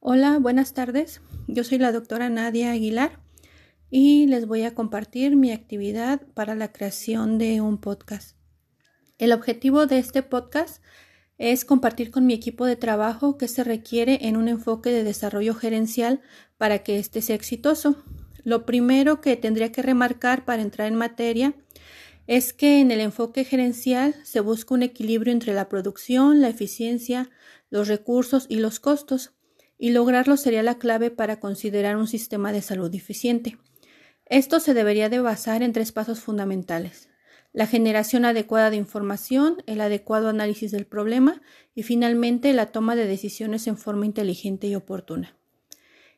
Hola, buenas tardes. Yo soy la doctora Nadia Aguilar y les voy a compartir mi actividad para la creación de un podcast. El objetivo de este podcast es compartir con mi equipo de trabajo qué se requiere en un enfoque de desarrollo gerencial para que éste sea exitoso. Lo primero que tendría que remarcar para entrar en materia es que en el enfoque gerencial se busca un equilibrio entre la producción, la eficiencia, los recursos y los costos, y lograrlo sería la clave para considerar un sistema de salud eficiente. Esto se debería de basar en tres pasos fundamentales la generación adecuada de información, el adecuado análisis del problema y finalmente la toma de decisiones en forma inteligente y oportuna.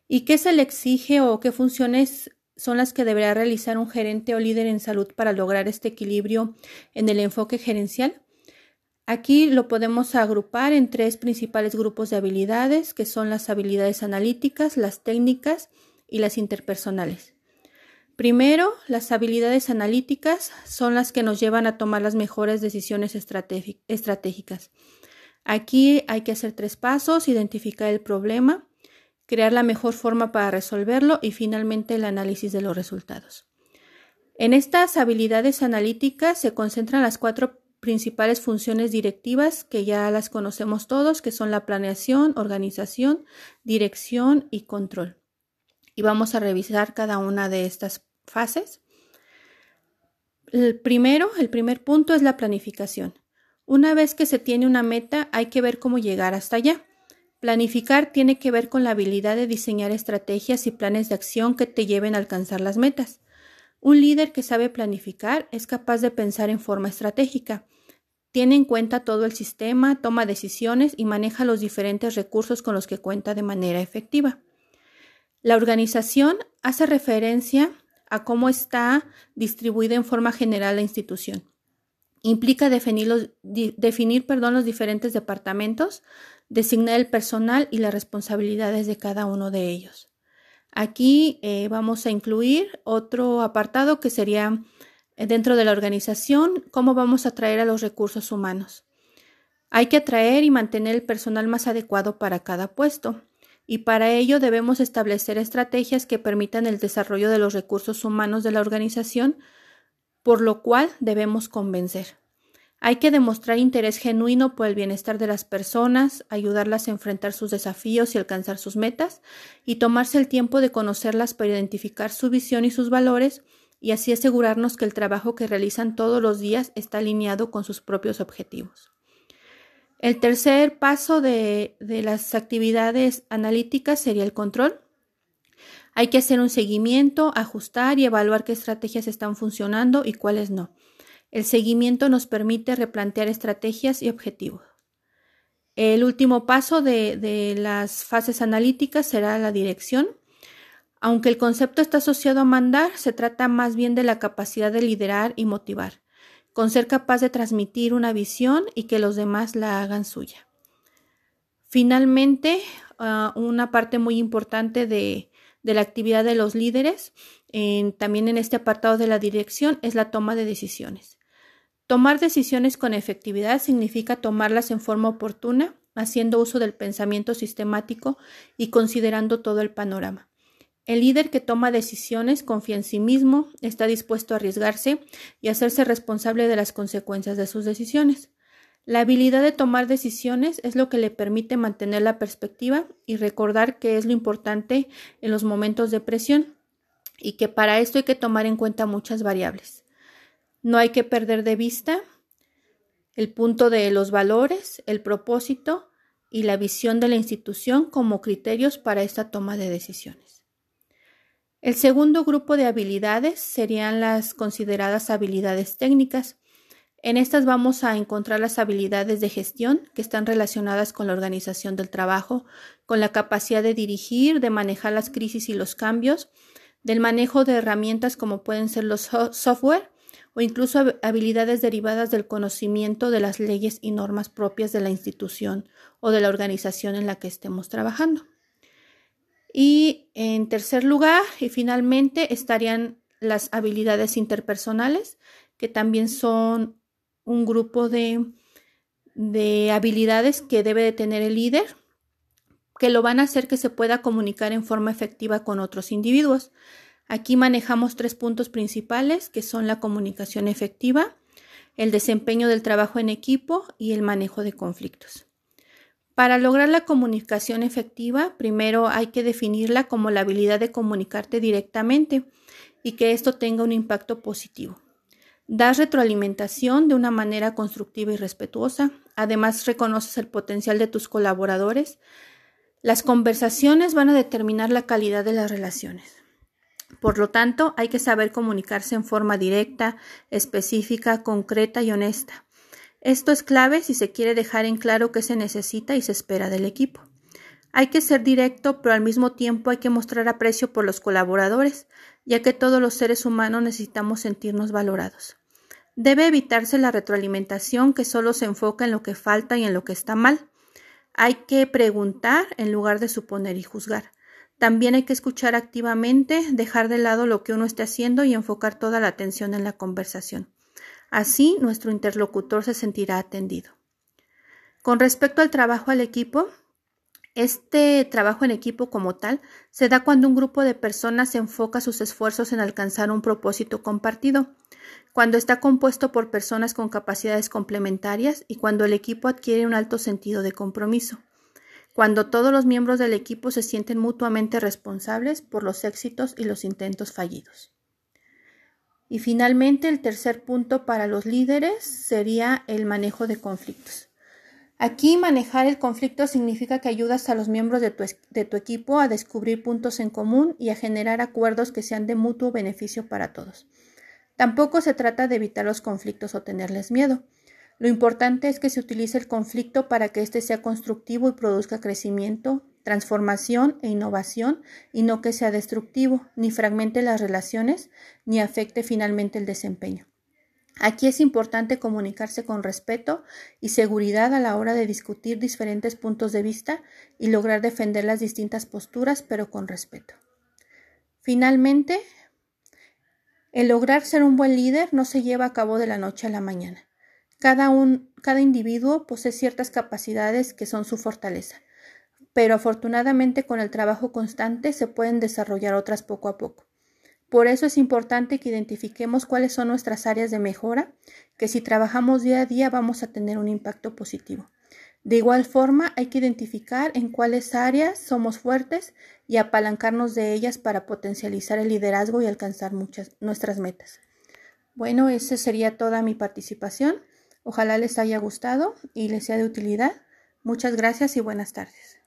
¿Y qué se le exige o qué funciones son las que deberá realizar un gerente o líder en salud para lograr este equilibrio en el enfoque gerencial? Aquí lo podemos agrupar en tres principales grupos de habilidades, que son las habilidades analíticas, las técnicas y las interpersonales. Primero, las habilidades analíticas son las que nos llevan a tomar las mejores decisiones estratégicas. Aquí hay que hacer tres pasos, identificar el problema, crear la mejor forma para resolverlo y finalmente el análisis de los resultados. En estas habilidades analíticas se concentran las cuatro principales funciones directivas que ya las conocemos todos, que son la planeación, organización, dirección y control. Y vamos a revisar cada una de estas fases. El primero, el primer punto es la planificación. Una vez que se tiene una meta, hay que ver cómo llegar hasta allá. Planificar tiene que ver con la habilidad de diseñar estrategias y planes de acción que te lleven a alcanzar las metas. Un líder que sabe planificar es capaz de pensar en forma estratégica. Tiene en cuenta todo el sistema, toma decisiones y maneja los diferentes recursos con los que cuenta de manera efectiva. La organización hace referencia a cómo está distribuida en forma general la institución. Implica definir, los, definir perdón, los diferentes departamentos, designar el personal y las responsabilidades de cada uno de ellos. Aquí eh, vamos a incluir otro apartado que sería dentro de la organización, cómo vamos a atraer a los recursos humanos. Hay que atraer y mantener el personal más adecuado para cada puesto y para ello debemos establecer estrategias que permitan el desarrollo de los recursos humanos de la organización, por lo cual debemos convencer. Hay que demostrar interés genuino por el bienestar de las personas, ayudarlas a enfrentar sus desafíos y alcanzar sus metas, y tomarse el tiempo de conocerlas para identificar su visión y sus valores, y así asegurarnos que el trabajo que realizan todos los días está alineado con sus propios objetivos. El tercer paso de, de las actividades analíticas sería el control. Hay que hacer un seguimiento, ajustar y evaluar qué estrategias están funcionando y cuáles no. El seguimiento nos permite replantear estrategias y objetivos. El último paso de, las fases analíticas será la dirección. Aunque el concepto está asociado a mandar, se trata más bien de la capacidad de liderar y motivar, con ser capaz de transmitir una visión y que los demás la hagan suya. Finalmente, ah, una parte muy importante de, la actividad de los líderes, también en este apartado de la dirección, es la toma de decisiones. Tomar decisiones con efectividad significa tomarlas en forma oportuna, haciendo uso del pensamiento sistemático y considerando todo el panorama. El líder que toma decisiones confía en sí mismo, está dispuesto a arriesgarse y hacerse responsable de las consecuencias de sus decisiones. La habilidad de tomar decisiones es lo que le permite mantener la perspectiva y recordar que es lo importante en los momentos de presión y que para esto hay que tomar en cuenta muchas variables. No hay que perder de vista el punto de los valores, el propósito y la visión de la institución como criterios para esta toma de decisiones. El segundo grupo de habilidades serían las consideradas habilidades técnicas. En estas vamos a encontrar las habilidades de gestión que están relacionadas con la organización del trabajo, con la capacidad de dirigir, de manejar las crisis y los cambios, del manejo de herramientas como pueden ser los software o incluso habilidades derivadas del conocimiento de las leyes y normas propias de la institución o de la organización en la que estemos trabajando. Y en tercer lugar, y finalmente, estarían las habilidades interpersonales, que también son un grupo de, de habilidades que debe de tener el líder que lo van a hacer que se pueda comunicar en forma efectiva con otros individuos. Aquí manejamos tres puntos principales que son la comunicación efectiva, el desempeño del trabajo en equipo y el manejo de conflictos. Para lograr la comunicación efectiva, primero hay que definirla como la habilidad de comunicarte directamente y que esto tenga un impacto positivo. Das retroalimentación de una manera constructiva y respetuosa. Además, reconoces el potencial de tus colaboradores. Las conversaciones van a determinar la calidad de las relaciones. Por lo tanto, hay que saber comunicarse en forma directa, específica, concreta y honesta. Esto es clave si se quiere dejar en claro qué se necesita y se espera del equipo. Hay que ser directo, pero al mismo tiempo hay que mostrar aprecio por los colaboradores, ya que todos los seres humanos necesitamos sentirnos valorados. Debe evitarse la retroalimentación que solo se enfoca en lo que falta y en lo que está mal. Hay que preguntar en lugar de suponer y juzgar. También hay que escuchar activamente, dejar de lado lo que uno esté haciendo y enfocar toda la atención en la conversación. Así nuestro interlocutor se sentirá atendido. Con respecto al trabajo al equipo, este trabajo en equipo como tal se da cuando un grupo de personas enfoca sus esfuerzos en alcanzar un propósito compartido, cuando está compuesto por personas con capacidades complementarias y cuando el equipo adquiere un alto sentido de compromiso cuando todos los miembros del equipo se sienten mutuamente responsables por los éxitos y los intentos fallidos. Y finalmente, el tercer punto para los líderes sería el manejo de conflictos. Aquí manejar el conflicto significa que ayudas a los miembros de tu, equipo a descubrir puntos en común y a generar acuerdos que sean de mutuo beneficio para todos. Tampoco se trata de evitar los conflictos o tenerles miedo. Lo importante es que se utilice el conflicto para que éste sea constructivo y produzca crecimiento, transformación e innovación y no que sea destructivo, ni fragmente las relaciones, ni afecte finalmente el desempeño. Aquí es importante comunicarse con respeto y seguridad a la hora de discutir diferentes puntos de vista y lograr defender las distintas posturas, pero con respeto. Finalmente, el lograr ser un buen líder no se lleva a cabo de la noche a la mañana. Cada, un, cada individuo posee ciertas capacidades que son su fortaleza, pero afortunadamente con el trabajo constante se pueden desarrollar otras poco a poco. Por eso es importante que identifiquemos cuáles son nuestras áreas de mejora, que si trabajamos día a día vamos a tener un impacto positivo. De igual forma, hay que identificar en cuáles áreas somos fuertes y apalancarnos de ellas para potencializar el liderazgo y alcanzar muchas nuestras metas. Bueno, esa sería toda mi participación. Ojalá les haya gustado y les sea de utilidad. Muchas gracias y buenas tardes.